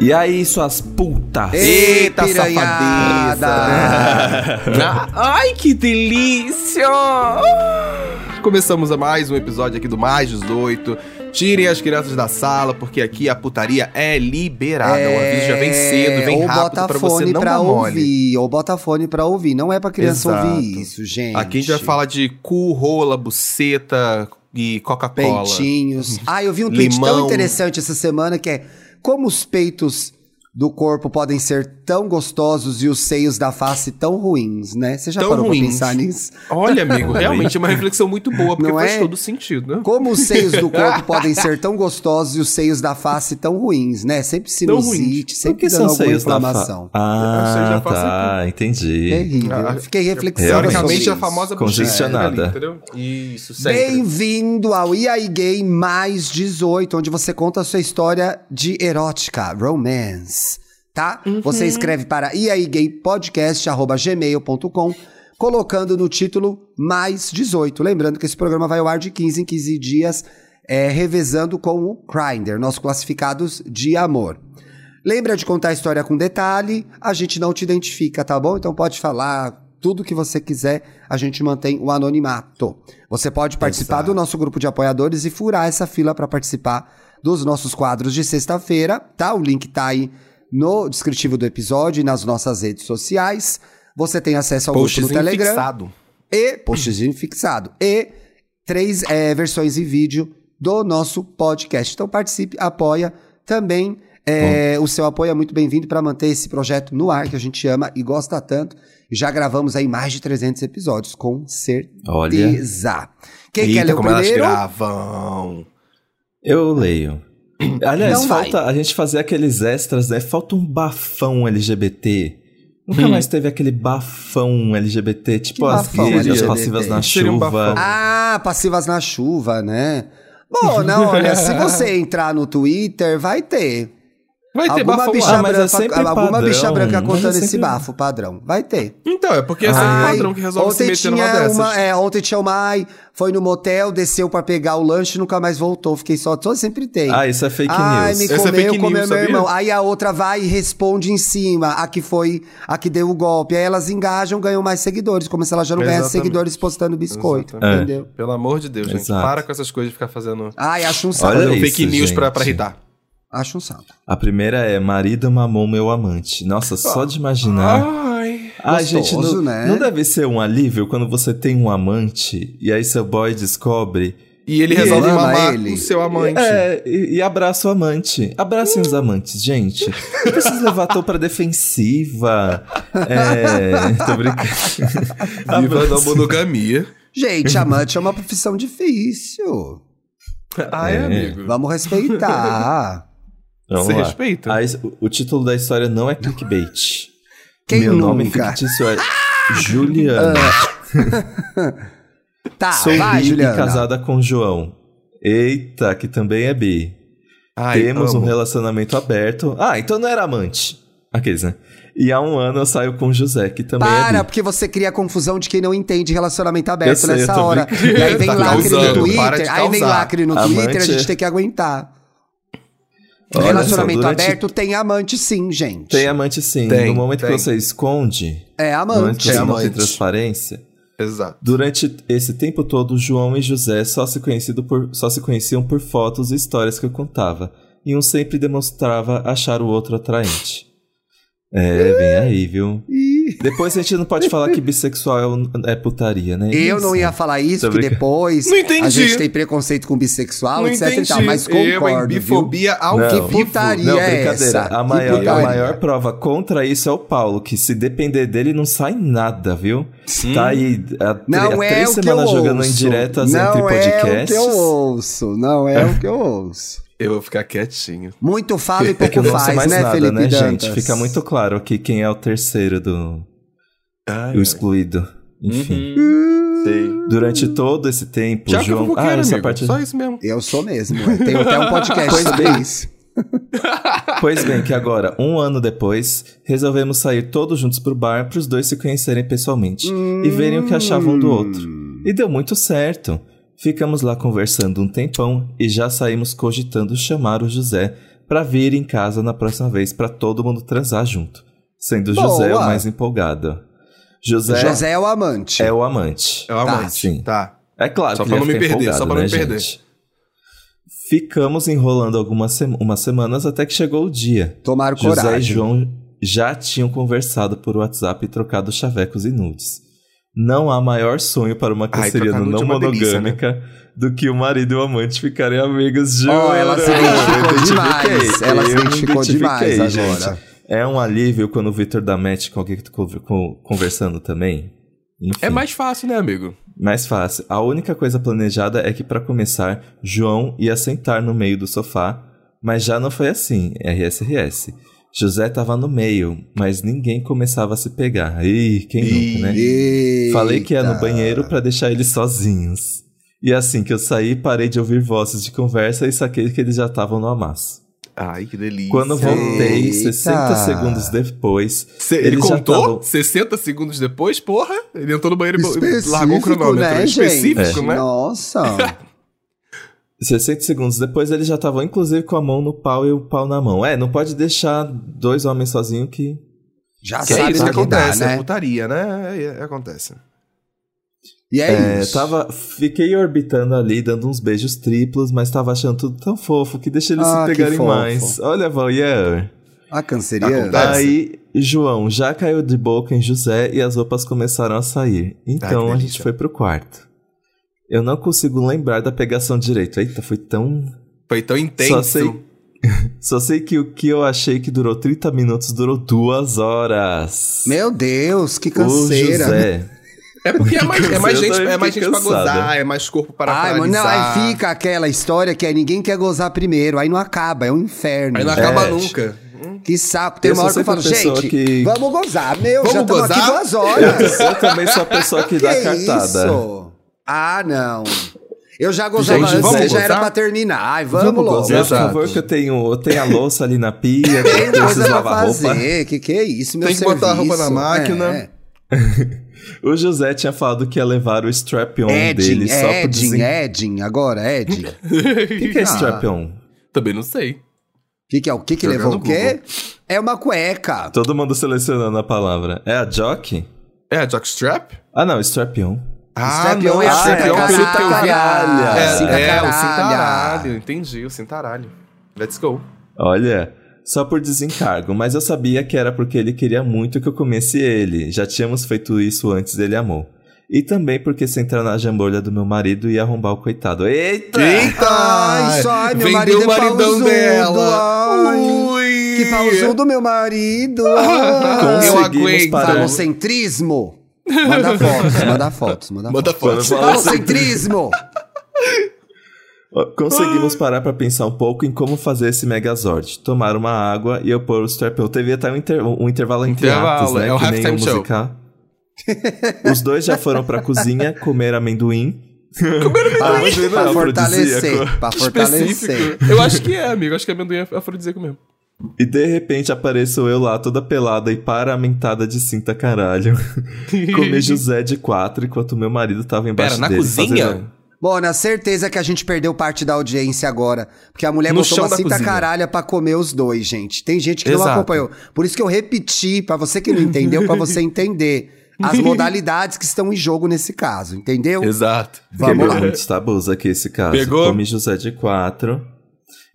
E aí, suas putas? Eita, safadeza! Ai, que delícia! Começamos a mais um episódio aqui do Mais 18. Tirem as crianças da sala, porque aqui a putaria é liberada. o aviso já vem cedo, vem ou rápido bota pra você fone não pra dar ouvir, ou bota fone pra ouvir. Não é pra criança Exato. ouvir isso, gente. Aqui a gente vai falar de cu, rola, buceta e Coca-Cola. Peitinhos. Ah, eu vi um tweet tão Limão. interessante essa semana que é como os peitos do corpo podem ser tão gostosos e os seios da face tão ruins, né? Você já Tão parou ruins. pra pensar nisso? Olha, amigo, realmente é uma reflexão muito boa, porque Não faz é? todo sentido, né? Como os seios do corpo podem ser tão gostosos e os seios da face tão ruins, né? Sempre sinusite, sempre dando alguma inflamação. Ah, tá, entendi. Terrível. Ah, Fiquei reflexiva realmente. isso. a famosa Congestionada. ali, entendeu? Isso, sempre. Bem-vindo ao E aí Gay mais 18, onde você conta a sua história de erótica, romance, tá? Você escreve para iaigaypodcast.gmail.com colocando no título mais 18. Lembrando que esse programa vai ao ar de 15 em 15 dias, é, revezando com o Grindr, nossos classificados de amor. Lembra de contar a história com detalhe, a gente não te identifica, tá bom? Então pode falar tudo que você quiser, a gente mantém o anonimato. Você pode participar Exato. do nosso grupo de apoiadores e furar essa fila para participar dos nossos quadros de sexta-feira, tá? O link tá aí no descritivo do episódio e nas nossas redes sociais. Você tem acesso ao grupo no Telegram fixado. e postzinho fixado e três é, versões em vídeo do nosso podcast. Então participe, apoia também. é, o seu apoio é muito bem-vindo para manter esse projeto no ar que a gente ama e gosta tanto. Já gravamos aí mais de 300 episódios, com certeza. Quem quer Eita, ler o como elas primeiro? gravam. Eu leio. Aliás, vai. falta a gente fazer aqueles extras, né? Falta um bafão LGBT. Nunca mais teve aquele bafão LGBT, tipo Que as bafão gays, as LGBT? passivas na Seria um chuva. bafão. Ah, passivas na chuva, né? Bom, não, olha, se você entrar no Twitter, vai ter. Vai ter alguma bafão bicha. Ah, mas é branca, sempre alguma padrão, bicha branca contando é esse sempre- bafo padrão. Vai ter. Então, é porque esse é Ai, o padrão que resolve se ontem meter numa tinha uma, é, ontem tinha uma, ai, foi no motel, desceu pra pegar o lanche e nunca mais voltou. Fiquei só, só sempre tem. Ah, isso é fake ai, news. me Esse é comeu, fake comeu news, meu sabia? irmão. Aí a outra vai e responde em cima, a que foi, a que deu o golpe. Aí elas engajam, ganham mais seguidores, como se ela já não ganhasse seguidores postando biscoito, Exatamente. entendeu? Pelo amor de Deus, gente. Exato. Para com essas coisas de ficar fazendo, Ai, acho um saco. Olha isso, fake news pra, gente. pra irritar. Acho um saco. A primeira é Marido mamou meu amante. Nossa, só de imaginar. Ai. Ai, gostoso, gente, não, né? não deve ser um alívio quando você tem um amante e aí seu boy descobre. E ele E resolve ele ama mamar ele. o seu amante. É, e, e abraça o amante. Abracem os amantes, gente. Não precisa levar tão pra defensiva. É. Tô brincando. Viva da monogamia. Gente, amante é uma profissão difícil. Ah, é, É. amigo. Vamos respeitar. Vamos Você lá. respeita? A o- o título da história não é clickbait. Quem Meu nome nunca? fictício é Juliana. Tá, Sou vai, bi Juliana. e casada com João. Eita, que também é bi. Ai, Temos um amo. relacionamento aberto. Ah, então não era amante. Aqueles, né? E há um ano eu saio com José, que também Para, é porque você cria confusão de quem não entende relacionamento aberto sei, nessa hora. brincando. E aí vem Tá lacre causando, no Twitter, aí vem lacre no Amante Twitter, a gente é- tem que aguentar. Olha relacionamento durante- aberto tem amante sim, gente. Tem amante sim. Tem, no momento tem. que você esconde, É no momento amante. que você É não tem amante. transparência, Exato. Durante esse tempo todo, João e José só se, conhecido por, só se conheciam por fotos e histórias que eu contava, e um sempre demonstrava achar o outro atraente. É, vem aí, viu? Ih, Depois a gente não pode falar que bissexual é, é putaria, né? Eu não Isso. ia falar isso, Tô que brincando. depois Não entendi. a gente tem preconceito com bissexual, Não etc e entendi. tal, mas Eu, concordo, viu? Bifobia ao Não. Que putaria Não, é essa? A Que maior, a putaria? maior prova contra isso é o Paulo, que se depender dele não sai nada, viu? Tá aí há, Não há é três o eu semanas jogando ouço. indiretas não entre é o podcasts. que eu ouço, não é o que eu ouço. Eu vou ficar quietinho. Muito fala e É pouco não faz, mais né, nada, Felipe né, Dantas? gente? Fica muito claro aqui quem é o terceiro do Ai, o excluído. Enfim. sei. Durante todo esse tempo, Já que João. Ah, essa amigo. parte. Só isso mesmo. Eu sou mesmo. Tenho até um podcast Pois sobre bem. isso. Pois bem, que agora, um ano depois, resolvemos sair todos juntos pro bar para os dois se conhecerem pessoalmente e verem o que achavam um do outro. E deu muito certo. Ficamos lá conversando um tempão e já saímos cogitando chamar o José pra vir em casa na próxima vez pra todo mundo transar junto, sendo Boa. José o mais empolgado. José, José é o amante. é o amante. É o Tá, amante. sim. Tá. É claro Só que pra ele não me perder, só pra não né, me perder. gente? Ficamos enrolando algumas, sema- umas semanas até que chegou o dia. Tomaram José coragem. e João já tinham conversado por WhatsApp e trocado chavecos e nudes. Não há maior sonho para uma Ai, canceriana não uma delícia, monogâmica do que o marido e o amante ficarem amigos juntos. Ó, ela se identificou demais. Ela se identificou demais gente. agora. É um alívio quando o Victor dá match com alguém que tu conversando também. Enfim. É mais fácil, né, amigo? Mais fácil. A única coisa planejada é que, pra começar, João ia sentar no meio do sofá, mas já não foi assim. RSRS. José tava no meio, mas ninguém começava a se pegar. Ih, quem nunca, né? Eita. Falei que ia no banheiro pra deixar eles sozinhos. E assim que eu saí, parei de ouvir vozes de conversa e saquei que eles já estavam no amasso. Ai, que delícia. Quando voltei, Eita. 60 segundos depois, Cê- ele contou? tavam- 60 segundos depois? Porra! Ele entrou no banheiro e largou o cronômetro. né, Específico, gente? né? Nossa. 60 segundos depois eles já estavam inclusive com a mão no pau e o pau na mão. É, não pode deixar dois homens sozinhos que. Já Que é sabe isso que o que dá, acontece, é né? putaria, né? É, é, acontece. E é, É, isso. tava, fiquei orbitando ali, dando uns beijos triplos, mas tava achando tudo tão fofo que deixa eles Ah, se pegarem mais. Olha, voyeur. A canceriana. Acontece. Aí, João já caiu de boca em José e as roupas começaram a sair. Então que a gente foi pro quarto. Eu não consigo lembrar da pegação direito. Eita, foi tão. Foi tão intenso. Só sei, só sei que o que eu achei que durou 30 minutos durou duas horas. Meu Deus, que o canseira. José. É porque é mais, é mais Eu gente, é mais gente pra gozar, é mais corpo para Ai, mano, não, aí fica aquela história que é ninguém quer gozar primeiro, aí não acaba, é um inferno. Aí não acaba É. nunca. Que saco. Tem Eu uma hora que eu falo, gente, que- vamos gozar. Meu, Vamos já estamos aqui gozar? duas horas. Eu também sou a pessoa que, dá que cartada. isso? Ah, não. Eu já gozava Gente, antes, vamos você já era pra terminar. Ai, vamos, logo. gozar, por favor, que eu tenho, eu tenho a louça ali na pia, Tem eu coisa preciso lavar roupa. fazer. Que que é isso, meu Tem que botar a roupa na serviço? máquina. É. O José tinha falado que ia levar o strap-on dele só pro Edin, desen... Edin, agora, Edin. O que, que é Ah. strap-on? Também não sei. que, que é o que que Jogar levou o quê? É uma cueca. Todo mundo selecionando a palavra. É a jock? É a jockstrap? Ah, não, strap-on. Ah, não, é é pelo que eu vi. Caralho. É, é, o cintaralho. Entendi, o cintaralho. Let's go. Olha, só por desencargo, mas eu sabia que era porque ele queria muito que eu comesse ele. Já tínhamos feito isso antes dele amou. E também porque se entrar na jambolha do meu marido ia arrombar o coitado. Eita! Eita! Ai, só, meu marido é o maridão pausudo, dela. ai. Ui! Que pausudo, meu marido. Eu Conseguimos aguento. parar. Falocentrismo. Manda fotos, manda fotos, manda, Manda fotos. foto. Falocentrismo. Ó, Conseguimos parar pra pensar um pouco em como fazer esse Megazord. Tomar uma água e eu pôr o strap-on. Teve até um, inter- um intervalo entre Intervalo, atos, né? é o que nem halftime o show. musical. Os dois já foram pra cozinha comer amendoim. Pra, Amendoim não pra fortalecer. Pra fortalecer. Eu acho que é, amigo. Acho que amendoim é afrodisíaco mesmo. E de repente apareceu eu lá toda pelada e paramentada de cinta caralho. Comi José de quatro enquanto meu marido tava embaixo Pera, na dele cozinha? fazendo- Bom, na certeza que a gente perdeu parte da audiência agora. Porque a mulher No botou uma cinta cozinha. caralha pra comer os dois, gente. Tem gente que não Exato. acompanhou. Por isso que eu repeti, pra você que não entendeu, pra você entender as modalidades que estão em jogo nesse caso, entendeu? Exato. Vamos Quebrou lá. muitos tabus aqui esse caso. Pegou? Comi José de quatro,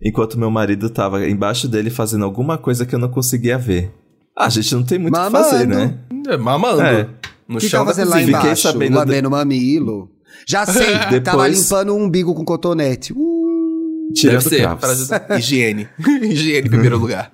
enquanto meu marido tava embaixo dele fazendo alguma coisa que eu não conseguia ver. Ah, a gente não tem muito o que fazer, né? É, mamando. É. No O que chão tava da lá cozinha. Fiquei embaixo? sabendo de- Lambendo mamilo. Já sei, tava Depois- limpando um umbigo com cotonete. Uh, Tirando Deve ser, cravos. para ajudar. Higiene. Higiene em primeiro lugar.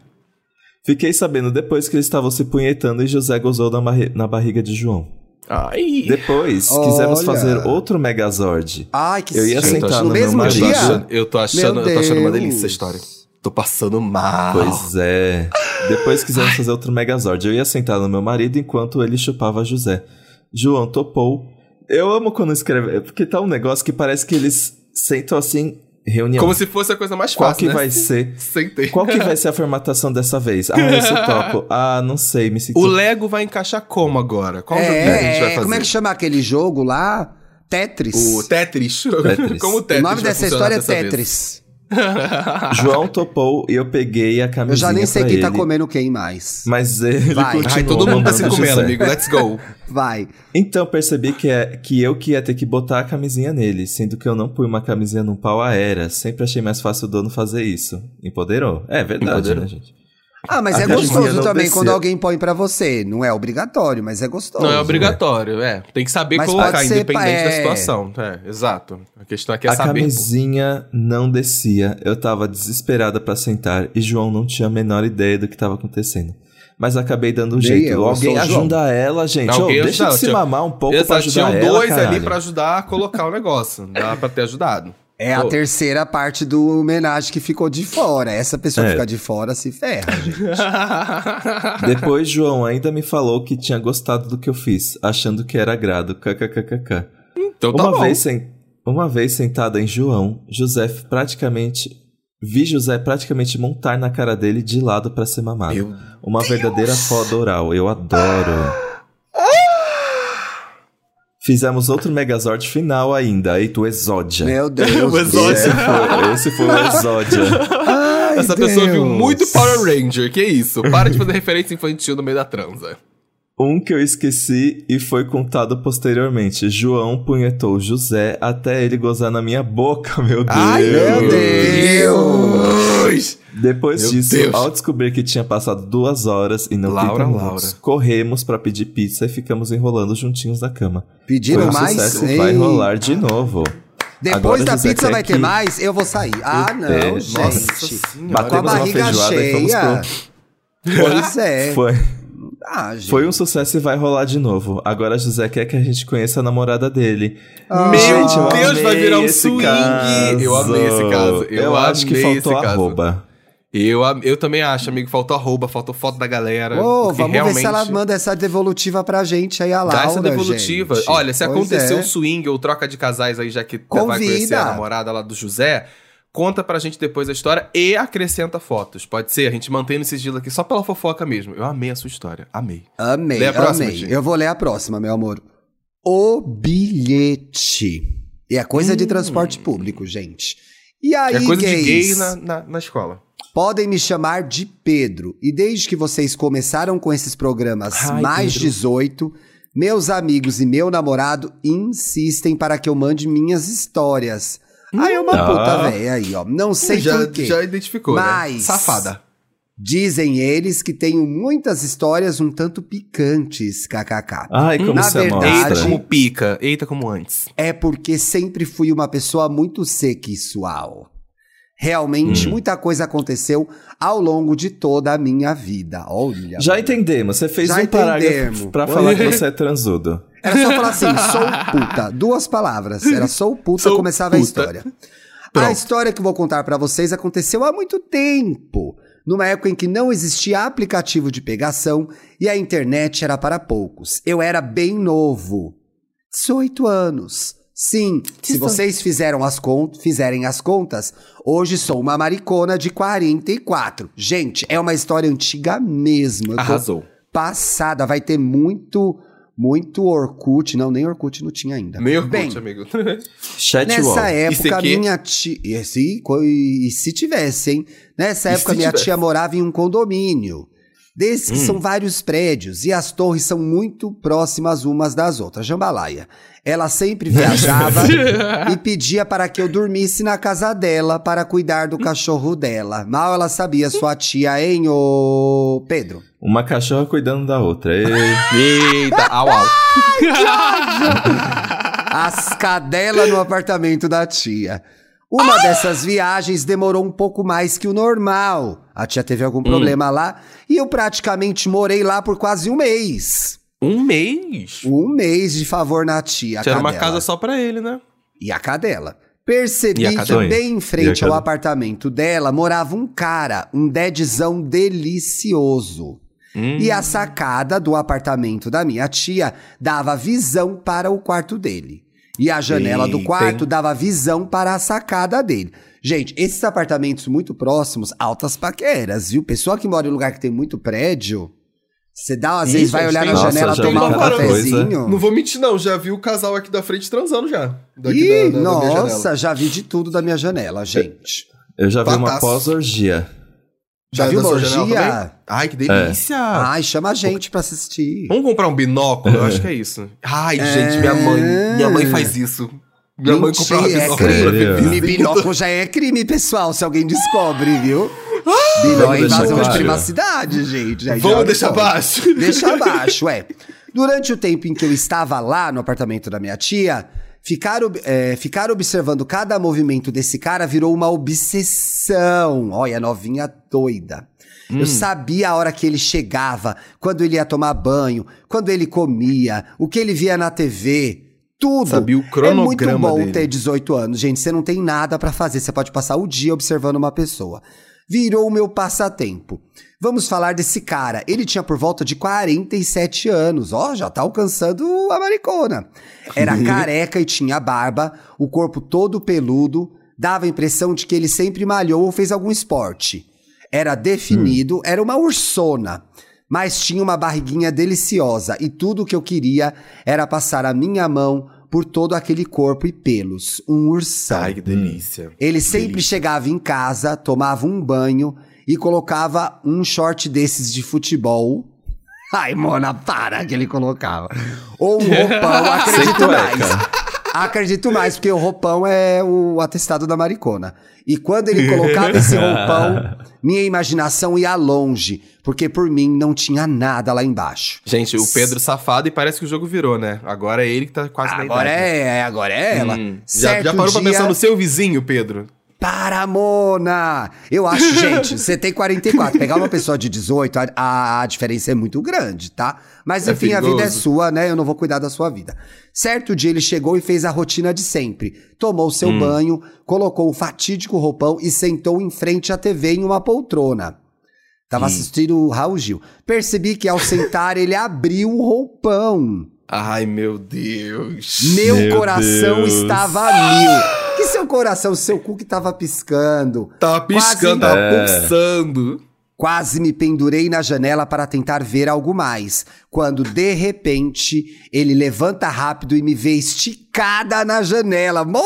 Fiquei sabendo depois que eles estavam se punhetando e José gozou na, barri- na barriga de João. Ai. Depois, Olha. quisemos fazer outro Megazord. Ai, que Eu ia sentar no no meu mesmo marido. Eu tô dia. achando, eu tô achando, eu tô achando uma delícia essa história. Tô passando mal. Pois é. Depois quisemos fazer outro Megazord. Eu ia sentar no meu marido enquanto ele chupava José. João topou. Eu amo quando escreve. Porque tá um negócio que parece que eles sentam assim, reunião. Como se fosse a coisa mais Qual fácil, que né? vai ser? Sentei. Qual que vai ser a formatação dessa vez? Ah, esse topo. Ah, não sei, me senti. O Lego vai encaixar como agora? Qual jogo que a gente vai É, fazer? como é que chama aquele jogo lá? Tetris. O Tetris. Tetris. como o O Tetris nome vai dessa história é dessa vez? João topou e eu peguei a Eu camisinha já nem sei quem tá ele, comendo quem mais. Mas ele Vai. Ai, todo mundo tá se comendo, amigo. Let's go. Vai. Então percebi que, é, que eu que ia ter que botar a camisinha nele, sendo que eu não pus uma camisinha num pau aérea. Sempre achei mais fácil o dono fazer isso. Empoderou. É verdade, Empoderou. né, gente? Ah, mas A é gostoso também quando alguém põe pra você. Não é obrigatório, mas é gostoso. Não é obrigatório, é. Tem que saber Mas colocar, independente pa- da é. situação. É, exato. A questão aqui é a saber. camisinha não descia. Eu tava desesperada pra sentar e João não tinha a menor ideia do que tava acontecendo. Mas acabei dando um Nem jeito. eu, eu Alguém sou o João. ajuda ela, gente. Alguém Ô, deixa ajuda, de se tinha- mamar um pouco pra Exato, ajudar tinham ela, dois ali caralho. pra ajudar a colocar o negócio. Dá pra ter ajudado. É a terceira parte do homenagem que ficou de fora. Essa pessoa É. fica de fora se ferra, gente. Depois, João ainda me falou que tinha gostado do que eu fiz, achando que era agrado. KKKKK. Então tá uma, bom. vez sen- uma vez sentada em João, José praticamente. Vi José praticamente montar na cara dele de lado pra ser mamado. Meu Uma verdadeira foda oral. Eu adoro. Fizemos outro Megazord final ainda. Eita, o Exódia. Meu Deus. O do Exódia. Esse foi, esse foi o Exódia. Ai, Essa pessoa viu Deus. muito Power Ranger, que isso? Para de fazer referência infantil no meio da transa. Um que eu esqueci e foi contado posteriormente. João punhetou José até ele gozar na minha boca, meu Deus. Ai, meu Deus. Depois Meu disso, Deus. ao descobrir que tinha passado duas horas e não Laura, 30 minutos, Laura. corremos pra pedir pizza e ficamos enrolando juntinhos na cama. Pediram um mais? sucesso, Ei. vai rolar de novo. Depois Agora da pizza vai ter mais? Eu vou sair. Ah, não, É, gente. Nossa Com a Batemos uma barriga e cheia. Pois é. Foi, Ah, gente. foi um sucesso e vai rolar de novo. Agora José quer que a gente conheça a namorada dele. Ah, Meu Gente, eu Deus, vai virar um swing. caso. Eu amei esse caso. Eu, acho que faltou arroba. Eu, eu também acho, amigo. Faltou arroba, faltou foto da galera. Porque vamos ver se ela manda essa devolutiva pra gente aí, a Laura, Dá essa devolutiva. gente. Olha, se Pois aconteceu é. o swing ou troca de casais aí, já que vai conhecer Convida. a namorada lá do José, conta pra gente depois a história e acrescenta fotos. Pode ser? A gente mantém no sigilo aqui só pela fofoca mesmo. Eu amei a sua história. Amei. Amei, Lê a próxima, amei. Eu vou ler a próxima, meu amor. O bilhete. E é coisa de transporte público, gente. E aí, Hum. é coisa de gays, gay na, na, na escola. podem me chamar de Pedro. E desde que vocês começaram com esses programas Ai, mais Pedro. 18, meus amigos e meu namorado insistem para que eu mande minhas histórias. Aí é uma Ah. puta véia aí, ó. Não sei já, por quê. já identificou, Mas- né? Safada. Dizem eles que tenho muitas histórias um tanto picantes, kkk. Ai, como Na você verdade- Eita como pica, eita como antes. É porque sempre fui uma pessoa muito sexual. Realmente, Hum. muita coisa aconteceu ao longo de toda a minha vida. Olha. Já entendemos. Você fez Já um parágrafo entendemos. pra falar que você é transudo. Era só falar assim, sou puta. Duas palavras. Era sou puta, Sou começava a puta. história. Pronto. A história que eu vou contar pra vocês aconteceu há muito tempo. Numa época em que não existia aplicativo de pegação e a internet era para poucos. Eu era bem novo. 18 anos. Sim, se vocês fizeram as fizerem as contas, hoje sou uma maricona de 44. Gente, é uma história antiga mesmo. Eu Arrasou. passada, vai ter muito, muito Orkut. Não, nem Orkut não tinha ainda. Meio Bem, curte, amigo. Chat Nessa wall. época, ICQ? minha tia. E se, e se tivesse, hein? Nessa E época, minha tivesse? tia morava em um condomínio. Desses Hum. que são vários prédios e as torres são muito próximas umas das outras. Jambalaya. Ela sempre viajava e pedia para que eu dormisse na casa dela para cuidar do cachorro dela. Mal ela sabia, sua tia, hein, ô Pedro? Uma cachorra cuidando da outra. Ei. Eita, au, au. As cadelas no apartamento da tia. Uma dessas viagens demorou um pouco mais que o normal. A tia teve algum problema lá e eu praticamente morei lá por quase um mês. Um mês? Um mês de favor na tia. Tinha uma casa só pra ele, né? E a cadela. Percebi a que bem em frente ao apartamento dela morava um cara, um deadzão delicioso. Hum. E a sacada do apartamento da minha tia dava visão para o quarto dele. E a janela do quarto dava visão para a sacada dele. Gente, esses apartamentos muito próximos, altas paqueras, viu? Pessoa que mora em lugar que tem muito prédio, você dá, às Ih, vezes vai olhar na Nossa, janela já tomar um cafezinho. Não vou mentir, não. Já vi o casal aqui da frente transando já. Daqui Ih, da, da- da minha nossa, janela. já vi de tudo da minha janela, gente. Eu já vi uma pós-orgia. Já viu janela orgia? Ai, que delícia! Ai, chama a gente pra assistir. Vamos comprar um binóculo? Eu acho que é isso. Ai, gente, minha mãe. Minha mãe faz isso. Minha mãe Mentira, comprava é binóculo crime. pra ver Sério? E visita. binóculo já é crime, pessoal, se alguém descobre, viu? Binóculo é deixar invasão de privacidade, gente. Aí Vamos deixar baixo. Deixa abaixo, é. Durante o tempo em que eu estava lá no apartamento da minha tia, ficar, é, ficar observando cada movimento desse cara virou uma obsessão. Olha, novinha doida. Eu sabia a hora que ele chegava, quando ele ia tomar banho, quando ele comia, o que ele via na TV. Tudo. Sabia o É muito cronograma bom dele. ter 18 anos, gente. Você não tem nada pra fazer. Você pode passar o dia observando uma pessoa. Virou o meu passatempo. Vamos falar desse cara. Ele tinha por volta de 47 anos. Ó, já tá alcançando a maricona. Era careca e tinha barba, o corpo todo peludo. Dava a impressão de que ele sempre malhou ou fez algum esporte. Era definido, era uma ursona. Mas tinha uma barriguinha deliciosa e tudo o que eu queria era passar a minha mão por todo aquele corpo e pelos. Um ursão. Ai, que delícia. Ele sempre chegava em casa, tomava um banho e colocava um short desses de futebol. Ai, Mona, para que ele colocava. Ou um roupão, acredito mais. Acredito mais, porque o roupão é o atestado da maricona. E quando ele colocava esse roupão, minha imaginação ia longe, porque por mim não tinha nada lá embaixo. Gente, o Pedro safado e parece que o jogo virou, né? Agora é ele que tá quase na Agora idade. é, agora é ela. Hum. Já, já parou pra dia- pensar no seu vizinho, Pedro? Para, Mona! Eu acho, gente, você tem 44. Pegar uma pessoa de 18, a, a, a diferença é muito grande, tá? Mas É enfim, a vida é sua, né? Eu não vou cuidar da sua vida. Certo dia ele chegou e fez a rotina de sempre. Tomou seu banho, colocou o fatídico roupão e sentou em frente à TV em uma poltrona. Tava assistindo o Raul Gil. Percebi que ao sentar ele abriu o roupão. Ai, meu Deus. Meu, Meu coração Deus. estava a mil. Que seu coração, seu cu que tava piscando. Tava piscando, Quase- tava É. pulsando. Quase me pendurei na janela para tentar ver algo mais, quando de repente ele levanta rápido e me vê esticada na janela. Mona!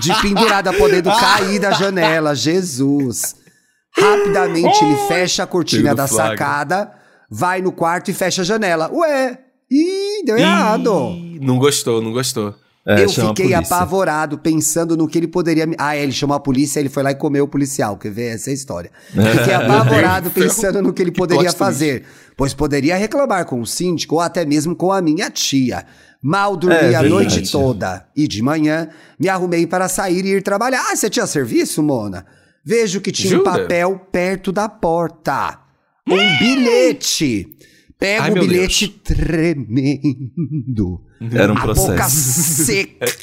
De pendurada, podendo cair da janela. Jesus! Rapidamente ele fecha a cortina da flagra. sacada, vai no quarto e fecha a janela. Ué! Ih, deu errado! Ih, Não gostou, não gostou. É, eu fiquei apavorado, pensando no que ele poderia me. Ah, ele chamou a polícia, ele foi lá e comeu o policial. Quer ver essa é a história? Fiquei apavorado pensando no que ele poderia fazer, pois poderia reclamar com o síndico ou até mesmo com a minha tia. Mal dormi É, a verdade. noite toda e de manhã me arrumei para sair e ir trabalhar. Ah, você tinha serviço, Mona? Vejo que tinha um papel perto da porta. Um bilhete. Pego Ai, o bilhete tremendo. Era um a boca processo. seca.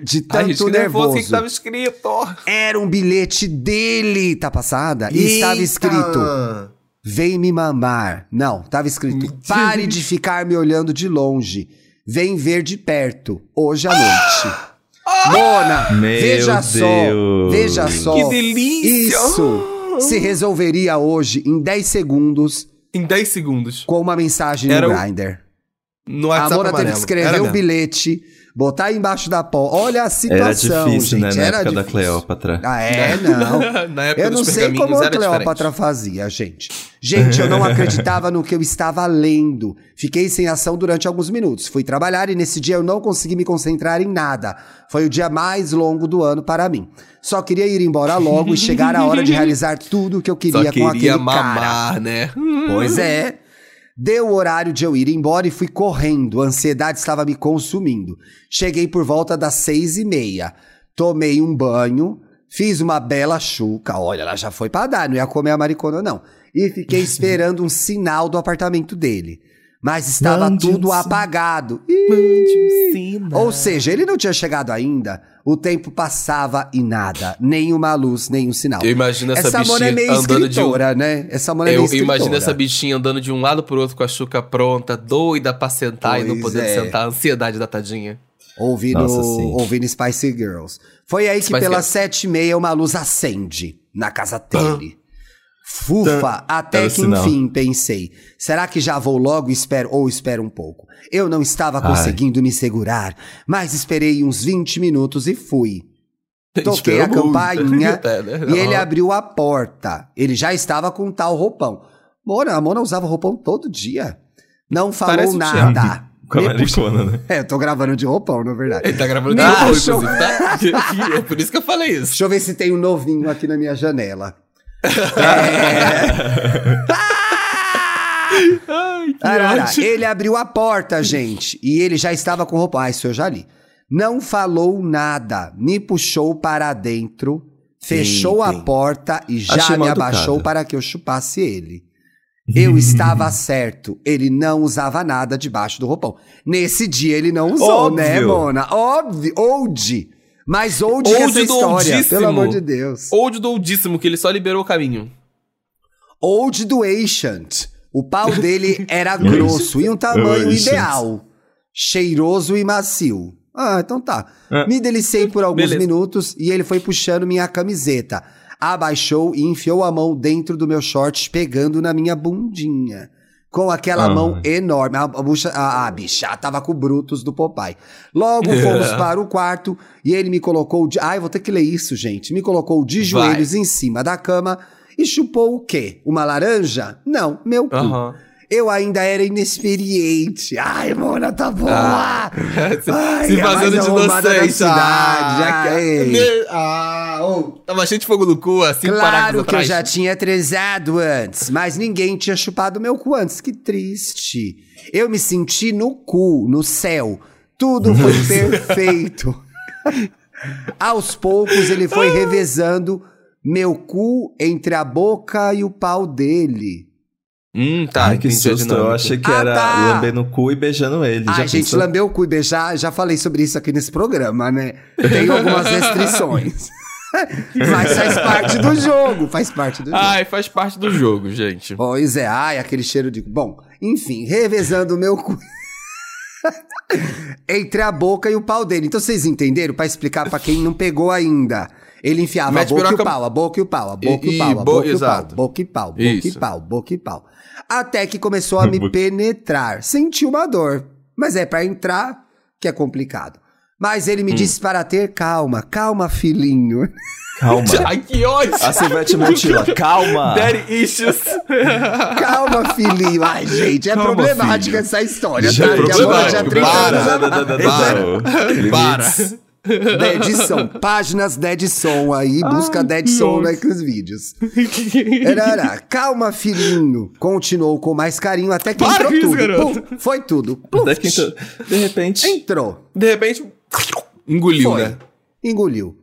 De Ai, gente, tanto que nervoso. O que, tava escrito? Era um bilhete dele, tá passada? E estava Eita! escrito: Vem me mamar. Não, tava escrito: Pare de ficar me olhando de longe. Vem ver de perto, hoje à noite. Mona, Meu veja só, Deus. veja só. Que delícia! Isso se resolveria hoje em 10 segundos Em 10 segundos. com uma mensagem Era no o- Grindr. No A WhatsApp Mona teve que escrever um bilhete, botar embaixo da porta. Olha a Era situação, difícil, gente. né? Na era época da difícil. Cleópatra. Ah, é? Não. Na época Eu não sei como a era Cleópatra diferente. fazia, gente. Gente, eu não acreditava no que eu estava lendo. Fiquei sem ação durante alguns minutos. Fui trabalhar e nesse dia eu não consegui me concentrar em nada. Foi o dia mais longo do ano para mim. Só queria ir embora logo e chegar a hora de realizar tudo o que eu queria, Só com queria aquele cara. mamar, né? Pois é. Deu o horário de eu ir embora e fui correndo. A ansiedade estava me consumindo. Cheguei por volta das seis e meia. Tomei um banho, fiz uma bela chuca. Olha, ela já foi pra dar, não ia comer a maricona, não. E fiquei esperando um sinal do apartamento dele. Mas estava Mande um tudo sinal. apagado. Mande um Ou seja, ele não tinha chegado ainda. O tempo passava e nada. Nenhuma luz, nenhum sinal. Eu imagino essa, Essa Mona bichinha é meio andando de um... né? Essa Mona é meio Eu escritora. imagino essa bichinha andando de um lado pro outro com a chuca pronta, doida pra sentar e não Pois podendo é. sentar. A ansiedade da tadinha. Ouvindo, Nossa, sim. ouvindo Spicy Girls. Foi aí que Spice pelas Girls. sete e meia uma luz acende na casa dele. Fufa, até Era o que enfim pensei. Será que já vou logo espero ou espero um pouco? Eu não estava Ai. conseguindo me segurar, mas esperei uns 20 minutos e fui. Toquei a Esperou campainha É, né? e ele abriu a porta. Ele já estava com tal roupão. Mona, a Mona usava roupão todo dia. Não falou Parece nada. Né? É, eu tô gravando de roupão, na verdade. Ele tá gravando de puxou. inclusive, tá? É por isso que eu falei isso. Deixa eu ver se tem um novinho aqui na minha janela. Ai, que Arara, ele abriu a porta, gente, e ele já estava com roupa. Ah, isso eu já li. Não falou nada, me puxou para dentro, fechou a Eita. porta e já Achei me abaixou para que eu chupasse ele. Eu estava certo, ele não usava nada debaixo do roupão. Nesse dia ele não usou, Óbvio. né, Mona? Óbvio, old. Mas old, essa do história, pelo amor de Deus. Old do oldíssimo, que ele só liberou o caminho. Old do Ancient. O pau dele era grosso e um tamanho Ancient. ideal. Cheiroso e macio. Ah, então tá. É. Me delicei por alguns Beleza. minutos e ele foi puxando minha camiseta. Abaixou e enfiou a mão dentro do meu short, pegando na minha bundinha. Com aquela mão enorme. A, bucha- a, a bicha tava com o Brutus do Popeye. Logo fomos para o quarto e ele me colocou de. Ai, vou ter que ler isso, gente. Me colocou de Vai. joelhos em cima da cama e chupou o quê? Uma laranja? Não, meu cu. Eu ainda era inexperiente. Ai, Mona, tá boa! Ah. se, Ai, se a fazendo de inocente. cidade. Ah, ai. Ah, ô. Tava cheio de fogo no cu, assim, Claro que eu já tinha tresado antes, mas ninguém tinha chupado meu cu antes. Que triste. Eu me senti no cu, no céu. Tudo foi perfeito. Aos poucos ele foi revezando meu cu entre a boca e o pau dele. Hum, tá, Ai, que susto. Eu achei que Ah, era tá. lambendo o cu e beijando ele. Ai, Já gente, pensou? lambeu o cu e beijar, já falei sobre isso aqui nesse programa, né? Tem algumas restrições. Mas faz parte do jogo, faz parte do jogo. Ai, faz parte do jogo, gente. Pois é, ai, aquele cheiro de. Bom, enfim, revezando o meu cu. Entre a boca e o pau dele. Então vocês entenderam? Pra explicar pra quem não pegou ainda. Ele enfiava Mete a boca e o pau, a boca e o pau, a boca e, E- o pau, a e bo- boca e o pau, boca e pau, boca e Isso. pau, boca e pau. Até que começou a me penetrar. Senti uma dor. Mas é pra entrar que é complicado. Mas ele Hum. me disse para ter calma, calma, filhinho. Calma. Ai, que ódio! A Silvete Montila, calma. Daddy issues. Calma, filhinho. Ai, gente, é Calma, problemática filho. essa história, Já tá? é Porque a Mona já problemático, três para. anos não, Para. não. Para. Limites. Deadson, páginas Deadson aí, busca Deadson nossa. naqueles vídeos. Arara, calma, filhinho. Continuou com mais carinho até que Para entrou isso, tudo. garoto. Pum, foi tudo. Pum, Até que de repente. entrou. De repente, engoliu, Foi. né? Engoliu.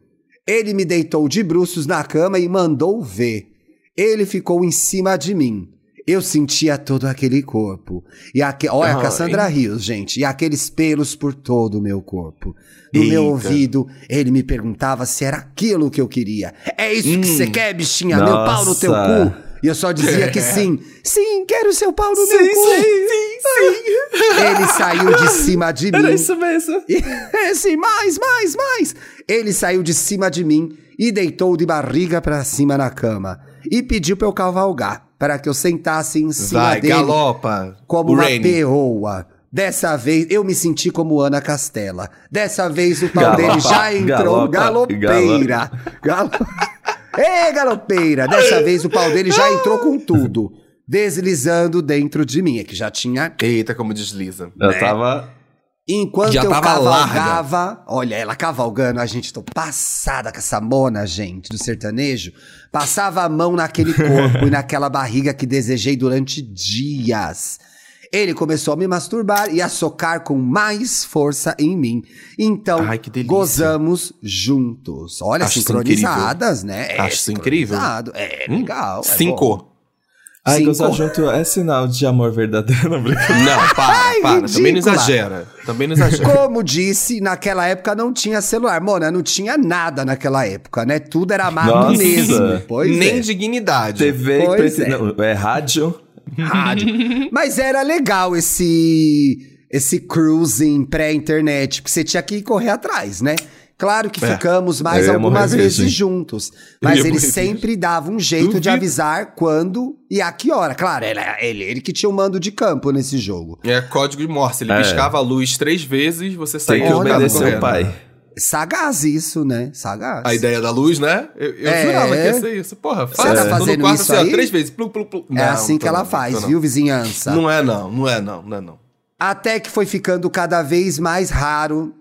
Ele me deitou de bruços na cama e mandou ver. Ele ficou em cima de mim. Eu sentia todo aquele corpo. E aque... Olha, Ai. Cassandra Rios, gente. E aqueles pelos por todo o meu corpo. No Eita. meu ouvido, ele me perguntava se era aquilo que eu queria. É isso que você Hum. quer, bichinha? Meu pau no teu Nossa. cu? E eu só dizia que sim. Sim, quero seu pau no Sim, meu cu. sim, sim, sim. Ele saiu de cima de mim. Era isso mesmo. Esse, mais, mais, mais. Ele saiu de cima de mim e deitou de barriga pra cima na cama. E pediu pra eu cavalgar, para que eu sentasse em cima Vai, dele galopa. como uma perroa. Dessa vez eu me senti como Ana Castela. Dessa vez o pau Galopa, dele já entrou galopa, galopeira. Galo... Ê, galopeira! Dessa vez o pau dele já entrou com tudo, deslizando dentro de mim, é que já tinha Eita, como desliza. Eu Né? tava. Enquanto Já eu cavalgava, olha, ela cavalgando, a gente, tô passada com essa mona, gente, do sertanejo. Passava a mão naquele corpo e naquela barriga que desejei durante dias. Ele começou a me masturbar e a socar com mais força em mim. Então, Ai, gozamos juntos. Olha, Acho sincronizadas, né? Acho isso incrível. sincronizado. É Hum, legal. é bom. Cinco. Ai, gozar junto é sinal de amor verdadeiro, não brincadeira. Não, para, Ai, para. Também não ridícula. exagera. Também não exagera. Como disse, naquela época não tinha celular. Mona, não tinha nada naquela época, né? Tudo era mato Nossa. mesmo. Pois Nem é. dignidade. TV, Pois é. não, é rádio. rádio. Mas era legal esse esse cruising pré-internet, porque você tinha que correr atrás, né? Claro que É. ficamos mais algumas morrer vezes virgem. juntos. Mas ele morrer sempre dava um jeito de Duvido. avisar quando e a que hora. Claro, era ele, ele que tinha o mando de campo nesse jogo. É código de Morse. Ele É. piscava a luz três vezes, você Tem saía que Olha, obedecer o pai. sagaz isso, né? Sagaz. A ideia da luz, né? Eu, eu É. jurava que ia ser isso. Porra, Você faz. tá Tô fazendo no quarto isso assim, ó, aí? três vezes. Plu, plu, plu. É Não, assim que ela não, faz, viu, vizinhança? Não é não, não é não, não é não. Até que foi ficando cada vez mais raro.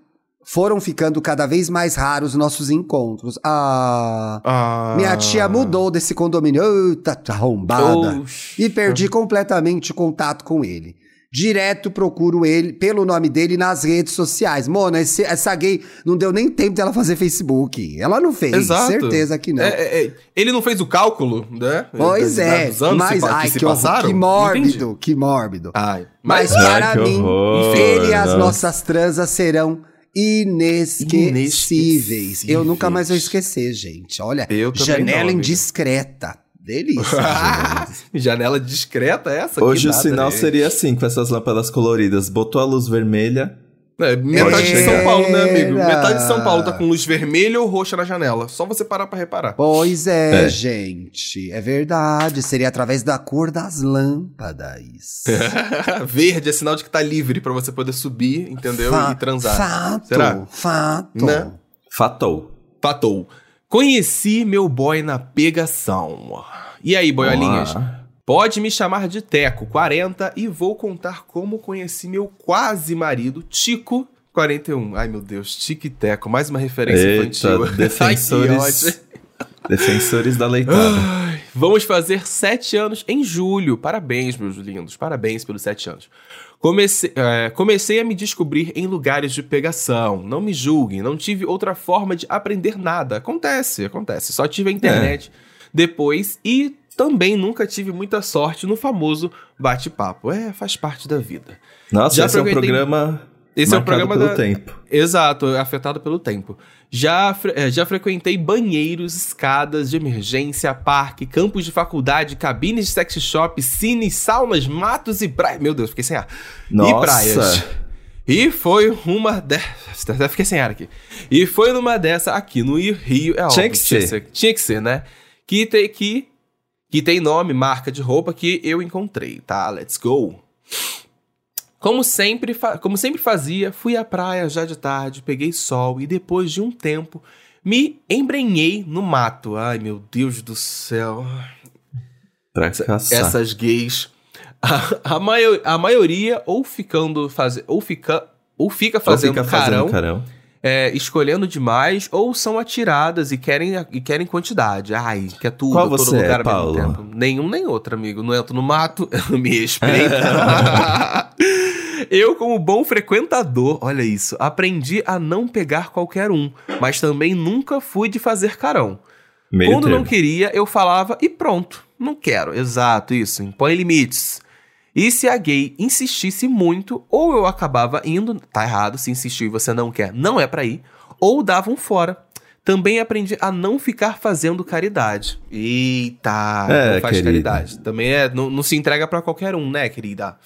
Foram ficando cada vez mais raros nossos encontros. Ah. Ah. Minha tia mudou desse condomínio. Eita, tá arrombada. Oxi. E perdi completamente o contato com ele. Direto procuro ele pelo nome dele nas redes sociais. Mona, esse- essa gay não deu nem tempo dela fazer Facebook. Ela não fez, Exato. certeza que não. É, é, é. Ele não fez o cálculo, né? Pois é, mas pa- ai, que que, horror, que Entendi. mórbido, que mórbido. Ai, Mas, mas, para que mim, horror, ele e as nossa. nossas transas serão inesquecíveis. Inesquecíveis. Eu nunca mais vou esquecer, gente. Olha, janela não, indiscreta. Delícia. janela discreta essa? Hoje Que o sinal né? seria assim, com essas lâmpadas coloridas. Botou a luz vermelha. É, metade de São. Paulo, né, amigo? Metade de São Paulo tá com luz vermelha ou roxa na janela. Só você parar pra reparar. Pois é, É. gente. É verdade. Seria através da cor das lâmpadas. Verde é sinal de que tá livre pra você poder subir, entendeu? Fa- e transar. Fato, Será? fato. Né? Fatou. Fatou. Conheci meu boy na pegação. E aí, boiolinhas? Olá. Pode me chamar de Teco, 40, e vou contar como conheci meu quase marido, Tico, 41. Ai, meu Deus, Tico e Teco, mais uma referência Eita, infantil. Ai, defensores, ódio. defensores da leitada. Ai, Vamos fazer sete anos em julho. Parabéns, meus lindos. Parabéns pelos sete anos. Comecei, é, comecei a me descobrir em lugares de pegação. Não me julguem, não tive outra forma de aprender nada. Acontece, acontece. Só tive a internet depois e também nunca tive muita sorte no famoso bate-papo. É, faz parte da vida. Nossa, Já esse é um programa Esse é o programa pelo da- tempo. Exato, afetado pelo tempo. Já, fre- eh, já frequentei banheiros, escadas de emergência, parque, campos de faculdade, cabines de sex shop, cines, saunas, matos e praias. Meu Deus, fiquei sem ar. Nossa. E praias. E foi uma dessas. Até fiquei sem ar aqui. E foi numa dessa aqui no Rio. É óbvio, que ser. Tinha que ser, né? Que tem, que, que tem nome, marca de roupa que eu encontrei, tá? Let's go. Como sempre, como sempre fazia, fui à praia já de tarde, peguei sol e depois de um tempo me embrenhei no mato. Ai, meu Deus do céu. Pra caçar. Essas gays. A, a, maio- a maioria ou ficando faz, ou fica ou fica Ou fazendo fica carão, fazendo carão. É, escolhendo demais, ou são atiradas e querem, e querem quantidade. Ai, quer tudo, Qual todo é, lugar ao Paulo? mesmo tempo. Nenhum nem outro, amigo. Não entro no mato, me respeita. Eu, como bom frequentador, olha isso, aprendi a não pegar qualquer um, mas também nunca fui de fazer carão. Meio Quando não queria, eu falava e pronto. Não quero. Exato, isso. Impõe limites. E se a gay insistisse muito, ou eu acabava indo, tá errado, se insistiu e você não quer, não é pra ir, ou dava um fora. Também aprendi a não ficar fazendo caridade. Eita, É, não faz querida. caridade. Também é, não, não se entrega pra qualquer um, né, querida?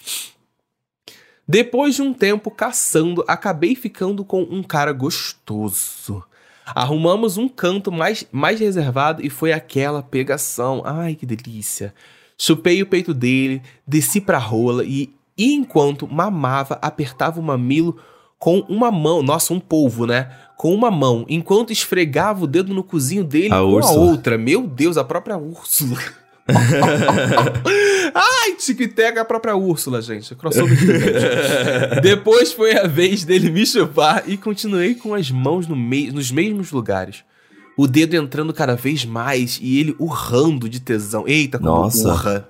Depois de um tempo caçando, acabei ficando com um cara gostoso. Arrumamos um canto mais, mais reservado e foi aquela pegação. Ai, que delícia. Chupei o peito dele, desci pra rola e, e enquanto mamava, apertava o mamilo com uma mão. Nossa, um polvo, né? Com uma mão, enquanto esfregava o dedo no cozinho dele A com Úrsula. a outra. Meu Deus, a própria Úrsula. Ai, Tiquiteca a própria Úrsula, gente. Crossover gigante. Depois foi a vez dele me chupar e continuei com as mãos no mei- nos mesmos lugares. O dedo entrando cada vez mais e ele urrando de tesão. Eita, como Nossa. urra.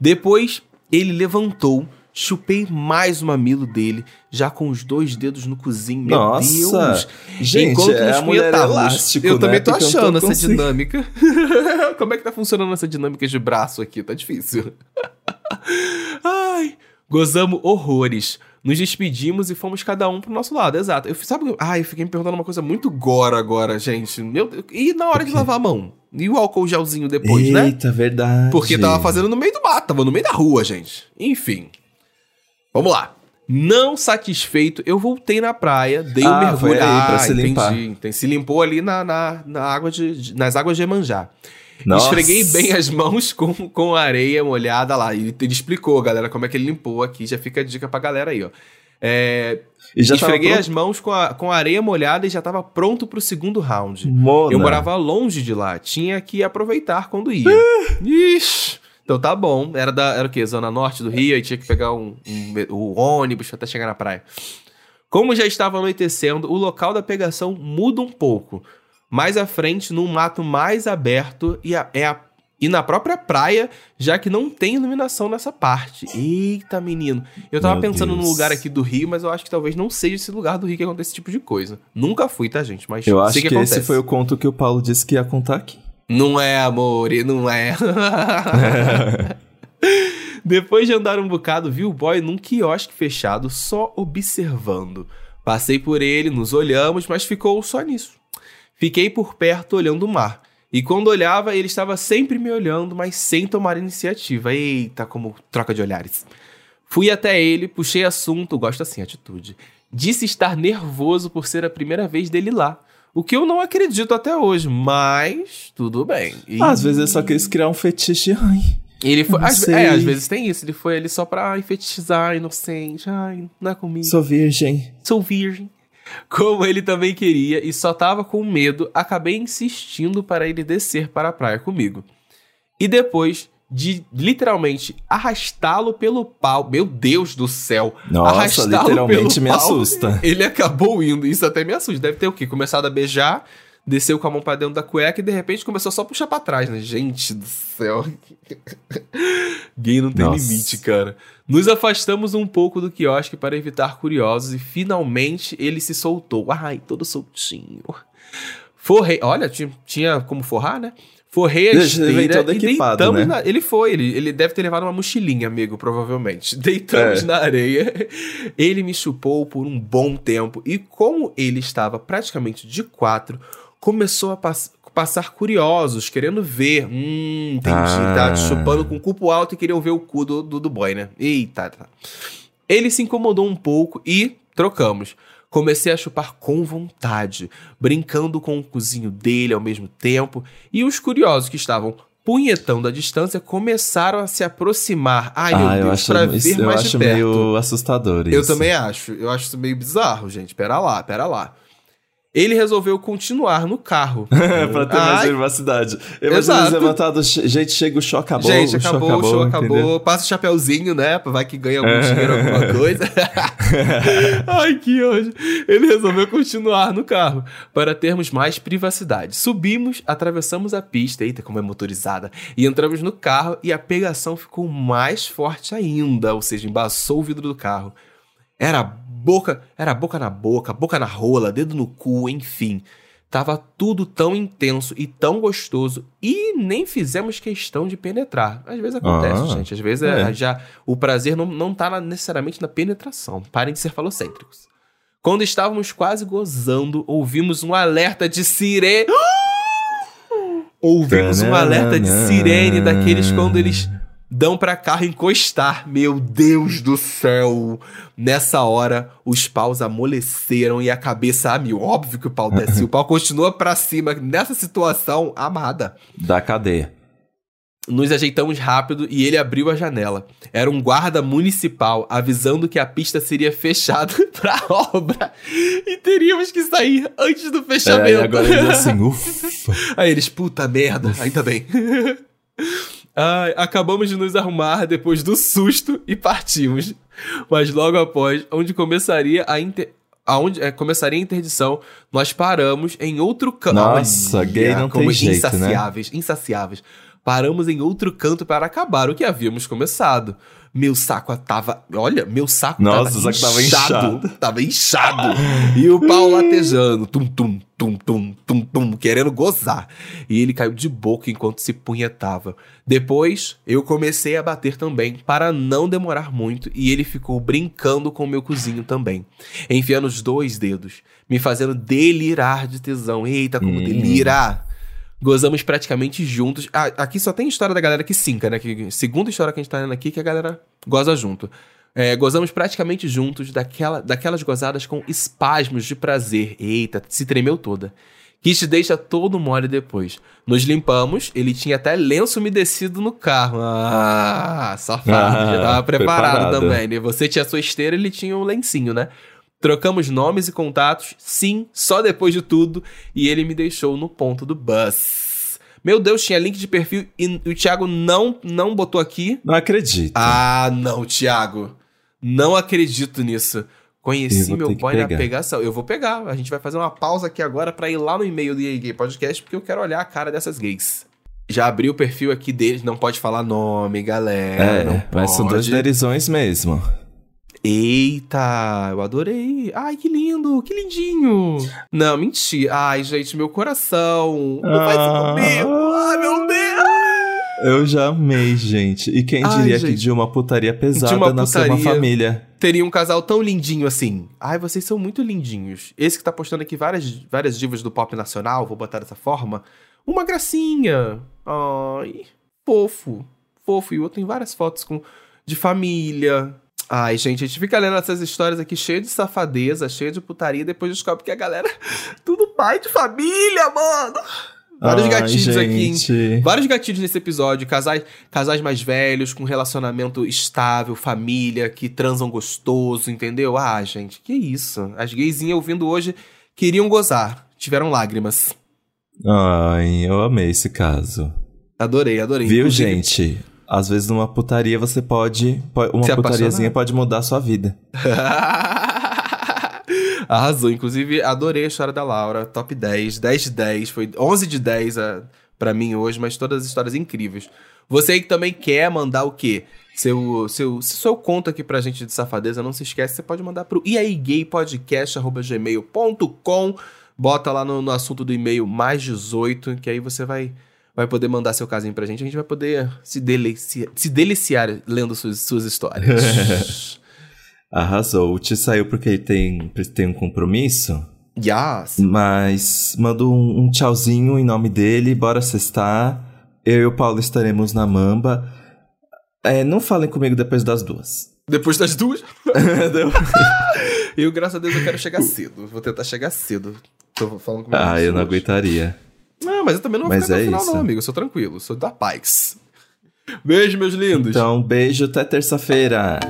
Depois ele levantou, chupei mais o mamilo dele, já com os dois dedos no cozinho. Meu Nossa. Deus! Gente, Enquanto é nos a mulher punhetávamos. elástico, Eu né? também tô Porque achando tô essa conseguindo. dinâmica. Como é que tá funcionando essa dinâmica de braço aqui? Tá difícil. Ai, gozamos horrores. Nos despedimos e fomos cada um pro nosso lado, exato. Eu, sabe, ai, eu fiquei me perguntando uma coisa muito gora agora, gente. Meu, e na hora de lavar a mão? E o álcool gelzinho depois, né? Eita, verdade. Porque tava fazendo no meio do mato, tava no meio da rua, gente. Enfim. Vamos lá. Não satisfeito, eu voltei na praia, dei um Ah, mergulho. foi aí pra Ah, se limpar. entendi, entendi. Se limpou ali na, na, na água de, de- nas águas de Emanjá. Nossa. Esfreguei bem as mãos com, com areia molhada lá. E ele explicou, galera, como é que ele limpou aqui. Já fica a dica pra galera aí, ó. É, E já esfreguei as mãos com a, com a areia molhada e já tava pronto pro segundo round. Mona. Eu morava longe de lá, tinha que aproveitar quando ia. Ixi. Então tá bom. Era da era o quê? Zona norte do Rio, aí tinha que pegar um, um- o ônibus até chegar na praia. Como já estava anoitecendo, o local da pegação muda um pouco. Mais à frente, num mato mais aberto e, a- é a- e na própria praia, já que não tem iluminação nessa parte. Eita, menino. Eu tava Meu pensando num Deus. lugar aqui do Rio, mas eu acho que talvez não seja esse lugar do Rio que acontece esse tipo de coisa. Nunca fui, tá, gente? Mas Eu acho que, acontece. esse foi o conto que o Paulo disse que ia contar aqui. Não é, amor, e não é. Depois de andar um bocado, vi o boy num quiosque fechado, só observando. Passei por ele, nos olhamos, mas ficou só nisso. Fiquei por perto olhando o mar. E quando olhava, ele estava sempre me olhando, mas sem tomar iniciativa. Eita, como troca de olhares. Fui até ele, puxei assunto, gosto assim, atitude. Disse estar nervoso por ser a primeira vez dele lá. O que eu não acredito até hoje, mas tudo bem. E Às vezes ele só quis criar um fetiche. Ai, ele foi, eu às, é, às vezes tem isso. Ele foi ali só pra enfeitiçar, inocente. Ai, não é comigo. sou virgem. Sou virgem. Como ele também queria e só tava com medo, acabei insistindo para ele descer para a praia comigo. E depois de literalmente arrastá-lo pelo pau, meu Deus do céu, Nossa, arrastá-lo literalmente me pau, assusta. Ele acabou indo, isso até me assusta. Deve ter o quê? Começado a beijar, desceu com a mão pra dentro da cueca e de repente começou só a puxar pra trás, né? Gente do céu. Gay não tem Nossa. limite, cara. Nos afastamos um pouco do quiosque para evitar curiosos e finalmente ele se soltou. Ai, todo soltinho. Forrei. Olha, tinha, como forrar, né? Forrei a esteira todo e equipado, deitamos né? na... Ele foi, ele, ele deve ter levado uma mochilinha, amigo, provavelmente. Deitamos É. na areia. Ele me chupou por um bom tempo e como ele estava praticamente de quatro, começou a pass- passar curiosos, querendo ver. Hum, entendi. Ah. Tá chupando com o cupo alto e queriam ver o cu do, do, do boy, né? Eita, tá. Ele se incomodou um pouco e trocamos. Comecei a chupar com vontade, brincando com o cozinho dele ao mesmo tempo, e os curiosos que estavam punhetando à distância começaram a se aproximar. Ai, meu ah, eu Deus, acho, pra isso- ver eu mais acho perto. meio assustador Eu isso. também acho. Eu acho isso meio bizarro, gente. Pera lá, pera lá. Ele resolveu continuar no carro. pra ter mais Ai, privacidade. Imagina eles levantado, gente, chega o show, acabou. Gente, o show acabou, o show acabou. Passa o chapéuzinho, né? Vai que ganha algum É. dinheiro, alguma coisa. Ai, que hoje. Ele resolveu continuar no carro para termos mais privacidade. Subimos, atravessamos a pista, eita, como é motorizada, e entramos no carro e a pegação ficou mais forte ainda, ou seja, embaçou o vidro do carro. Era boca, era boca na boca, boca na rola, dedo no cu, enfim. Tava tudo tão intenso e tão gostoso e nem fizemos questão de penetrar. Às vezes acontece, Ah, gente. Às vezes é. é. já o prazer não, não tá na- necessariamente na penetração. Parem de ser falocêntricos. Quando estávamos quase gozando, ouvimos um alerta de sirene. Ouvimos um alerta de sirene daqueles quando eles dão pra carro encostar. Meu Deus do céu! Nessa hora, os paus amoleceram e a cabeça a mil. Óbvio que o pau desce. o pau continua pra cima. Nessa situação, amada. Da cadeia. Nos ajeitamos rápido e ele abriu a janela. Era um guarda municipal avisando que a pista seria fechada pra obra e teríamos que sair antes do É, fechamento. e agora eles assim, ufa. Aí eles, puta merda, ainda bem. Ai, acabamos de nos arrumar depois do susto e partimos. Mas logo após, onde começaria a inter... aonde é, começaria a interdição, nós paramos em outro canto. Nossa, gay não tem jeito, né? insaciáveis, insaciáveis. Paramos em outro canto para acabar o que havíamos começado. Meu saco tava. Olha, meu saco Nossa, tava saco tava inchado. inchado. Tava inchado. E o pau latejando. Tum, tum, tum, tum, tum, tum, querendo gozar. E ele caiu de boca enquanto se punhetava. Depois, eu comecei a bater também, para não demorar muito, e ele ficou brincando com o meu cozinho também. Enfiando os dois dedos, me fazendo delirar de tesão. Eita, como Hum. delira! Gozamos praticamente juntos. Ah, aqui só tem história da galera que sinca, né? Que, segunda história que a gente tá lendo aqui, que a galera goza junto. É, gozamos praticamente juntos daquela, daquelas gozadas com espasmos de prazer. Eita, se tremeu toda. que te deixa todo mole depois. Nos limpamos, ele tinha até lenço umedecido no carro. Ah, safado, Ah, já tava preparado, preparado. também. né? Você tinha a sua esteira, ele tinha um lencinho, né? Trocamos nomes e contatos, sim, só depois de tudo, e ele me deixou no ponto do bus. Meu Deus, tinha link de perfil e o Thiago não, não botou aqui. Não acredito. Ah, não, Thiago. Não acredito nisso. Conheci meu boy na pegação. Eu vou pegar. A gente vai fazer uma pausa aqui agora pra ir lá no e-mail do EA Gay Podcast, porque eu quero olhar a cara dessas gays. Já abri o perfil aqui deles, não pode falar nome, galera. é, mas são dois pode. derizões mesmo. Eita, eu adorei. Ai, que lindo, que lindinho. Não, mentira. Ai, gente, meu coração. Não faz isso Ah. comigo. Ai, meu Deus. Eu já amei, gente. E quem Ai, diria que de uma putaria pesada uma nasceu uma putaria. família? Teria um casal tão lindinho assim. Ai, vocês são muito lindinhos. Esse que tá postando aqui várias, várias divas do pop nacional, vou botar dessa forma. Uma gracinha. Ai, fofo. Fofo. E o outro tem várias fotos com de família. Ai, gente, a gente fica lendo essas histórias aqui cheia de safadeza, cheia de putaria, e depois descobre que a galera. Tudo pai de família, mano! Vários Ai, gatilhos aqui, hein? gente. Vários gatilhos nesse episódio. Casais, casais mais velhos, com relacionamento estável, família, que transam gostoso, entendeu? Ah, gente, que isso. As gaysinhas ouvindo hoje queriam gozar. Tiveram lágrimas. Ai, eu amei esse caso. Adorei, adorei. Viu, Inclusive- gente? Às vezes numa putaria você pode. po- Uma Se putariazinha apaixonar. pode mudar a sua vida. Arrasou. Inclusive, adorei a história da Laura. Top 10. 10 de 10. Foi 11 de 10 a, pra mim hoje, mas todas as histórias incríveis. Você aí que também quer mandar o quê? Seu, seu, se seu conto aqui pra gente de safadeza, não se esquece, você pode mandar pro iaigaypodcast.gmail.com Bota lá no, no assunto do e-mail mais 18, que aí você vai, vai poder mandar seu casinho pra gente. A gente vai poder se deliciar, se deliciar lendo suas, suas histórias. Arrasou. O Ti saiu porque ele tem, tem um compromisso. yes! Mas mando um, um tchauzinho em nome dele. Bora sextar. Eu e o Paulo estaremos na Mamba. É, não falem comigo depois das duas. Depois das duas. Eu, graças a Deus, eu quero chegar cedo. Vou tentar chegar cedo. Tô falando com meus ah, eu não aguentaria. Não, mas eu também não vou Mas ficar é o final, isso. não, amigo. Eu sou tranquilo, sou da paz. Beijo, meus lindos. Então, beijo até terça-feira.